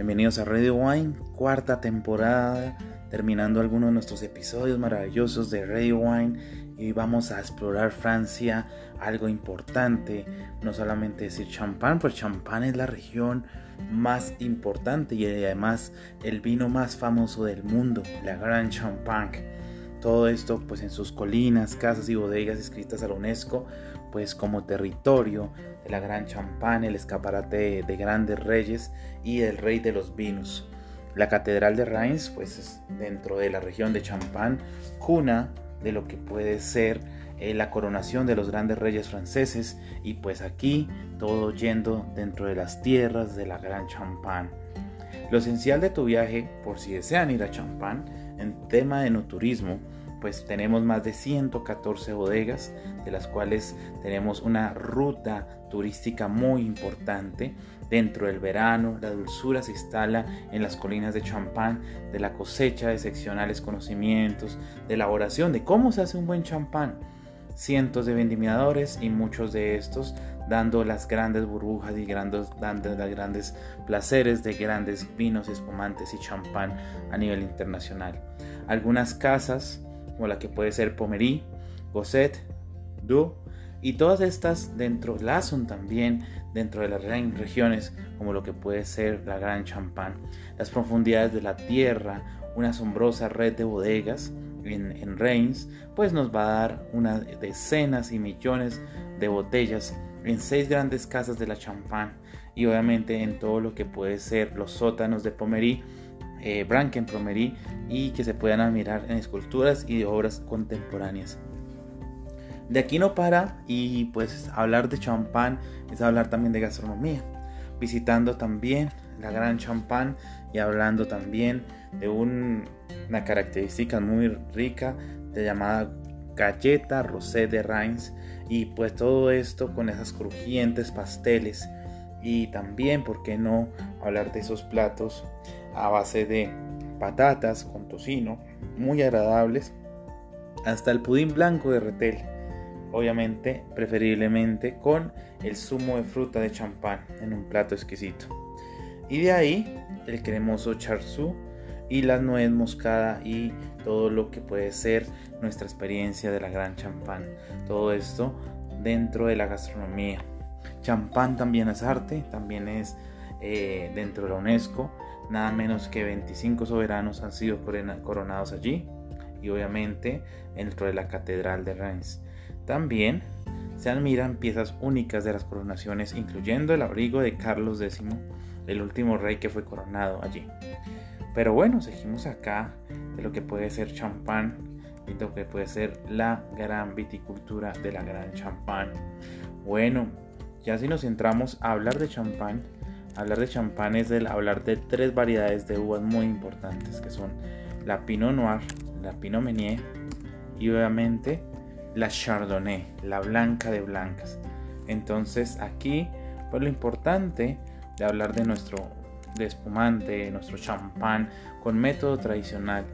Bienvenidos a Radio Wine, cuarta temporada, terminando algunos de nuestros episodios maravillosos de Radio Wine y vamos a explorar Francia, algo importante, no solamente decir champán, pues champán es la región más importante y además el vino más famoso del mundo, la Gran Champagne. Todo esto pues en sus colinas, casas y bodegas inscritas a la UNESCO pues como territorio de la Gran Champagne, el escaparate de, grandes reyes y el rey de los vinos. La Catedral de Reims pues es dentro de la región de Champagne, cuna de lo que puede ser eh, la coronación de los grandes reyes franceses y pues aquí todo yendo dentro de las tierras de la Gran Champagne. Lo esencial de tu viaje, por si desean ir a Champagne, en tema de no turismo, pues tenemos más de 114 bodegas, de las cuales tenemos una ruta turística muy importante. Dentro del verano, la dulzura se instala en las colinas de champán, de la cosecha de seccionales conocimientos, de elaboración de cómo se hace un buen champán. Cientos de vendimiadores y muchos de estos dando las grandes burbujas y grandes, dando los grandes placeres de grandes vinos, espumantes y champán a nivel internacional. Algunas casas como la que puede ser Pomery, Gosset, Du, y todas estas dentro, las son también dentro de las regiones, como lo que puede ser la Gran Champagne, las profundidades de la tierra, una asombrosa red de bodegas en, en Reims, pues nos va a dar unas decenas y millones de botellas en seis grandes casas de la Champagne y obviamente en todo lo que puede ser los sótanos de Pomery eh, Brankenpromery y que se puedan admirar en esculturas y obras contemporáneas. De aquí no para y pues hablar de champán es hablar también de gastronomía, visitando también la Gran Champán y hablando también de una característica muy rica de llamada galleta rosé de Reims y pues todo esto con esas crujientes pasteles. Y también, ¿por qué no hablar de esos platos a base de patatas con tocino, muy agradables, hasta el pudín blanco de retel, obviamente preferiblemente con el zumo de fruta de champán en un plato exquisito. Y de ahí el cremoso charsú y la nuez moscada y todo lo que puede ser nuestra experiencia de la gran champán. Todo esto dentro de la gastronomía. Champán también es arte, también es eh, dentro de la UNESCO. Nada menos que 25 soberanos han sido coronados allí y obviamente dentro de la Catedral de Reims. También se admiran piezas únicas de las coronaciones, incluyendo el abrigo de Carlos X, el último rey que fue coronado allí. Pero bueno, seguimos acá de lo que puede ser champán y lo que puede ser la gran viticultura de la gran champán. Bueno, ya si nos centramos a hablar de champán, hablar de champán es el hablar de tres variedades de uvas muy importantes que son la Pinot Noir, la Pinot Meunier y obviamente la Chardonnay, la blanca de blancas. Entonces aquí pues lo importante de hablar de nuestro de espumante, nuestro champán con método tradicional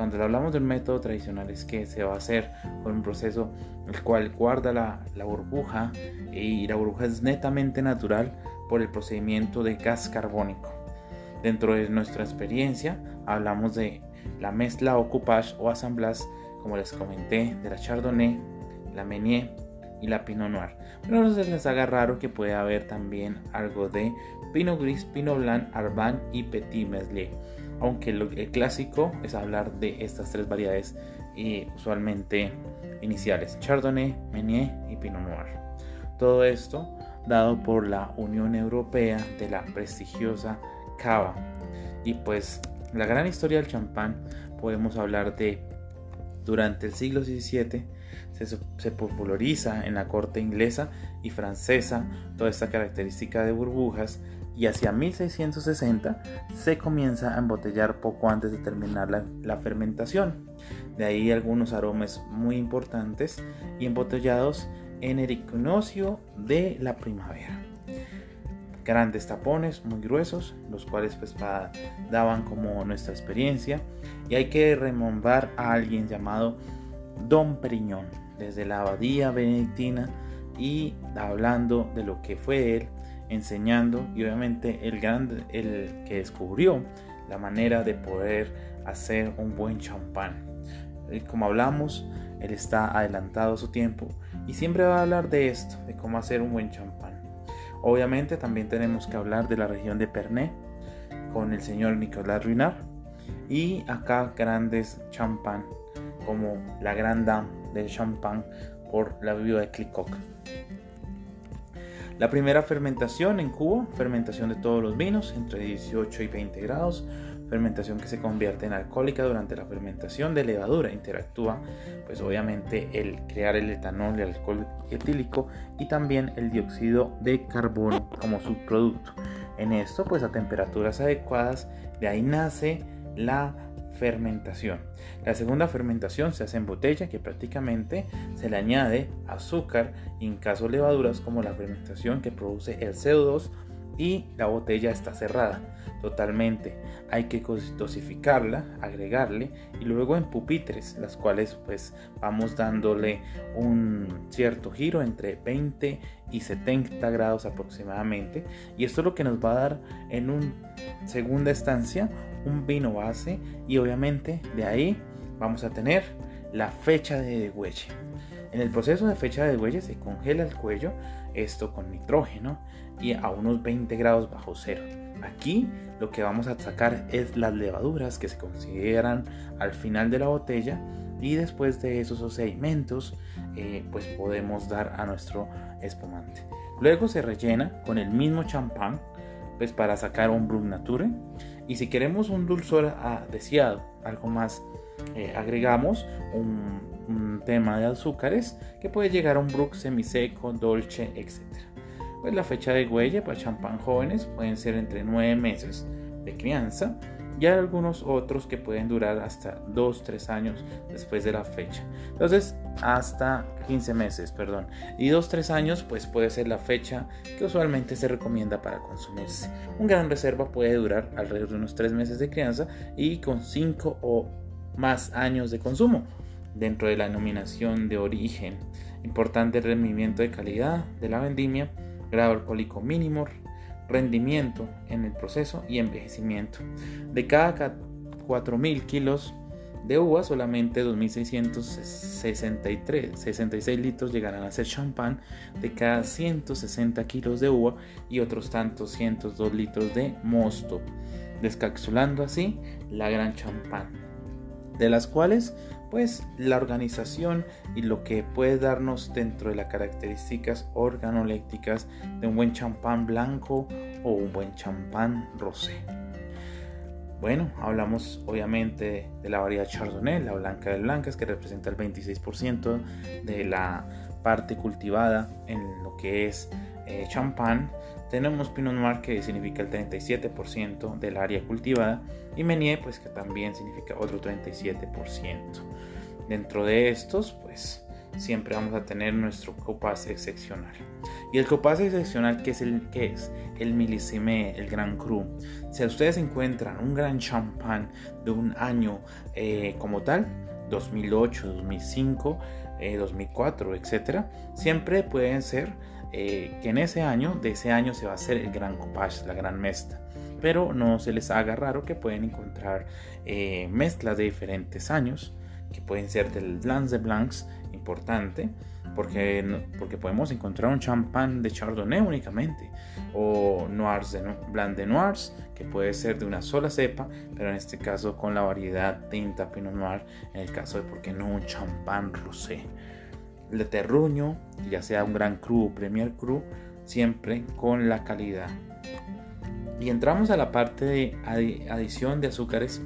cuando hablamos del método tradicional es que se va a hacer con un proceso el cual guarda la, la burbuja y la burbuja es netamente natural por el procedimiento de gas carbónico. Dentro de nuestra experiencia hablamos de la mezcla o o assemblage, como les comenté, de la Chardonnay, la Meunier y la Pinot Noir. Pero no se les haga raro que puede haber también algo de Pinot Gris, Pinot Blanc, Arban y Petit Meslier aunque lo, el clásico es hablar de estas tres variedades y usualmente iniciales, Chardonnay, Meunier y Pinot Noir. Todo esto dado por la Unión Europea de la prestigiosa cava. Y pues la gran historia del champán podemos hablar de durante el siglo XVII se, populariza en la corte inglesa y francesa toda esta característica de burbujas y hacia 1660 se comienza a embotellar poco antes de terminar la, fermentación. De ahí algunos aromas muy importantes y embotellados en el equinoccio de la primavera. Grandes tapones muy gruesos, los cuales pues daban como nuestra experiencia. Y hay que remontar a alguien llamado Don Periñón, desde la abadía benedictina y hablando de lo que fue él enseñando y obviamente el, gran, el que descubrió la manera de poder hacer un buen champán. Como hablamos, él está adelantado a su tiempo y siempre va a hablar de esto, de cómo hacer un buen champán. Obviamente también tenemos que hablar de la región de Pernay con el señor Nicolas Ruinard y acá grandes champán como la Gran del champán por la viuda de Clicoq. La primera fermentación en Cuba, fermentación de todos los vinos entre 18 y 20 grados, fermentación que se convierte en alcohólica durante la fermentación de levadura. Interactúa, pues obviamente, el crear el etanol, el alcohol etílico y también el dióxido de carbono como subproducto. En esto, pues a temperaturas adecuadas, de ahí nace la fermentación. La segunda fermentación se hace en botella que prácticamente se le añade azúcar y en caso de levaduras como la fermentación que produce el CO2 y la botella está cerrada totalmente. Hay que dosificarla, agregarle y luego en pupitres, las cuales pues vamos dándole un cierto giro entre 20 y 70 grados aproximadamente. Y esto es lo que nos va a dar en una segunda estancia un vino base y obviamente de ahí vamos a tener la fecha de degüelle. En el proceso de fecha de degüelle se congela el cuello, esto con nitrógeno y a unos 20 grados bajo cero. Aquí lo que vamos a sacar es las levaduras que se consideran al final de la botella y después de esos sedimentos eh, pues podemos dar a nuestro espumante. Luego se rellena con el mismo champán pues para sacar un Brut Nature y si queremos un dulzor deseado, algo más, eh, agregamos un, tema de azúcares que puede llegar a un Brut semiseco, dolce, etc. Pues la fecha de huella para champán jóvenes pueden ser entre 9 meses de crianza y hay algunos otros que pueden durar hasta 2-3 años después de la fecha. Entonces, hasta 15 meses, perdón. Y 2-3 años, pues puede ser la fecha que usualmente se recomienda para consumirse. Un gran reserva puede durar alrededor de unos 3 meses de crianza y con 5 o más años de consumo. Dentro de la denominación de origen, importante rendimiento de calidad de la vendimia, grado alcohólico mínimo, rendimiento en el proceso y envejecimiento. De cada 4.000 kilos de uva, solamente 2.666 litros llegarán a ser champán de cada 160 kilos de uva y otros tantos 102 litros de mosto, descapsulando así la gran champán, de las cuales pues la organización y lo que puede darnos dentro de las características organolépticas de un buen champán blanco o un buen champán rosé. Bueno, hablamos obviamente de la variedad Chardonnay, la blanca de blancas, que representa el 26% de la parte cultivada en lo que es eh, champán. Tenemos Pinot Noir que significa el 37% del área cultivada y Meunier pues que también significa otro 37%. Dentro de estos pues siempre vamos a tener nuestro copaz excepcional. Y el copaz excepcional que es el que es el milésime, el Gran Cru. Si ustedes encuentran un gran champán de un año eh, como tal, 2008, 2005, 2004, etc., siempre pueden ser eh, que en ese año, de ese año se va a hacer el gran coupage, la gran mezcla. Pero no se les haga raro que pueden encontrar eh, mezclas de diferentes años, que pueden ser del Blancs de Blancs, importante, porque, porque podemos encontrar un champán de Chardonnay únicamente, o Noirs de, Blanc de Noirs, que puede ser de una sola cepa, pero en este caso con la variedad tinta Pinot Noir, en el caso de, ¿por qué no, un champán rosé? de terruño, ya sea un gran cru premier cru, siempre con la calidad. Y entramos a la parte de adición de azúcares.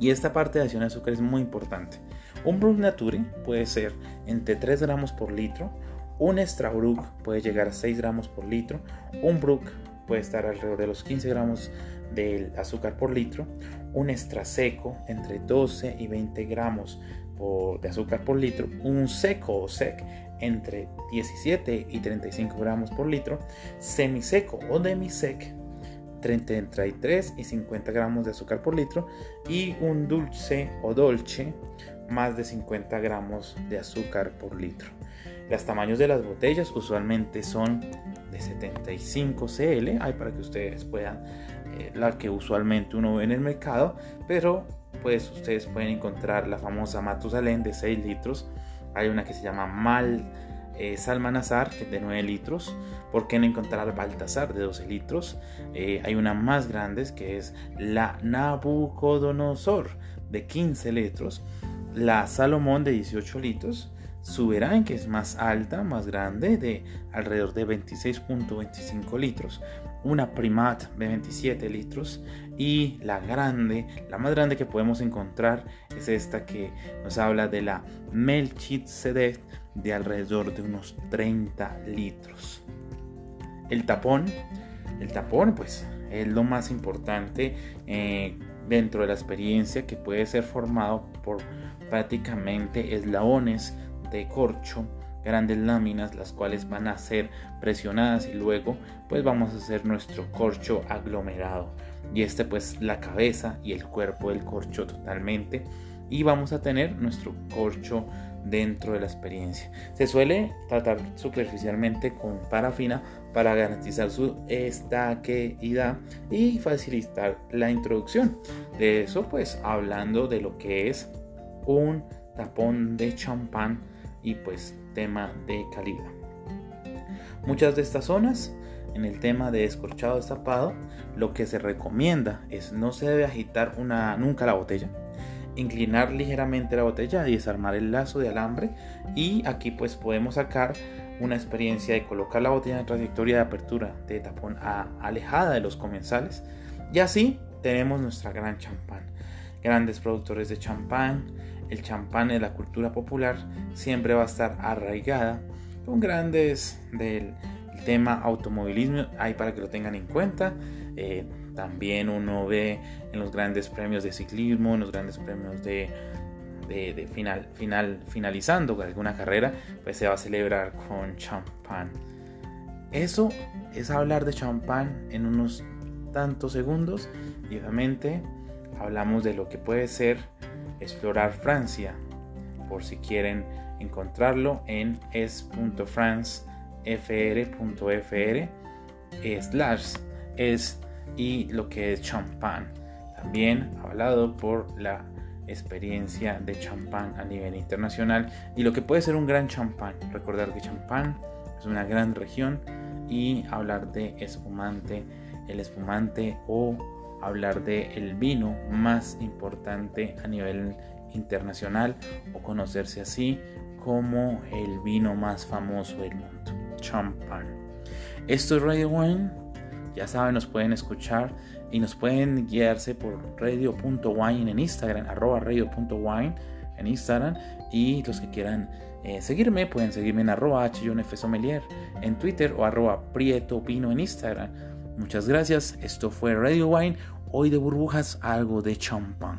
Y esta parte de adición de azúcar es muy importante. Un Brut Nature puede ser entre 3 gramos por litro. Un Extra Brut puede llegar a 6 gramos por litro. Un Brut puede estar alrededor de los 15 gramos de azúcar por litro. Un Extra Seco entre 12 y 20 gramos de azúcar por litro, un seco o sec entre 17 y 35 gramos por litro, semiseco o demisec 33 y 50 gramos de azúcar por litro y un dulce o dolce más de 50 gramos de azúcar por litro. Los tamaños de las botellas usualmente son de 75 CL, hay para que ustedes puedan, eh, la que usualmente uno ve en el mercado, pero pues ustedes pueden encontrar la famosa Matusalén de 6 litros, hay una que se llama Mal eh, Salmanazar que es de 9 litros, ¿por qué no encontrar Baltasar de 12 litros? Eh, hay una más grande que es la Nabucodonosor de 15 litros, la Salomón de 18 litros, Suberán, que es más alta, más grande, de alrededor de 26.25 litros, una Primat de 27 litros. Y la grande, la más grande que podemos encontrar es esta que nos habla de la Melchizedek de alrededor de unos 30 litros. El tapón, el tapón pues es lo más importante eh, dentro de la experiencia que puede ser formado por prácticamente eslabones de corcho, grandes láminas, las cuales van a ser presionadas y luego pues vamos a hacer nuestro corcho aglomerado. Y este pues la cabeza y el cuerpo del corcho totalmente. Y vamos a tener nuestro corcho dentro de la experiencia. Se suele tratar superficialmente con parafina para garantizar su estaqueidad y facilitar la introducción. De eso pues hablando de lo que es un tapón de champán y pues tema de calidad. Muchas de estas zonas en el tema de escorchado destapado, lo que se recomienda es no se debe agitar una, nunca la botella, inclinar ligeramente la botella y desarmar el lazo de alambre y aquí pues podemos sacar una experiencia de colocar la botella en trayectoria de apertura de tapón alejada de los comensales y así tenemos nuestra gran champán. Grandes productores de champán, el champán de la cultura popular siempre va a estar arraigada con grandes del tema automovilismo, hay para que lo tengan en cuenta. Eh, también uno ve en los grandes premios de ciclismo, en los grandes premios de, de, final, final, finalizando alguna carrera, pues se va a celebrar con champán. Eso es hablar de champán en unos tantos segundos y obviamente hablamos de lo que puede ser explorar Francia, por si quieren encontrarlo en es.francefr.fr slash es y lo que es champán. También hablado por la experiencia de champán a nivel internacional y lo que puede ser un gran champán. Recordar que champán es una gran región y hablar de espumante, el espumante o hablar de el vino más importante a nivel internacional o conocerse así como el vino más famoso del mundo, champán. Esto es Radio Wine, ya saben, nos pueden escuchar y nos pueden guiarse por radio.wine en Instagram, arroba radio.wine en Instagram y los que quieran eh, seguirme pueden seguirme en arroba Sommelier en Twitter o arroba Prieto Pino en Instagram. Muchas gracias, esto fue Radio Wine, hoy de burbujas, algo de champán.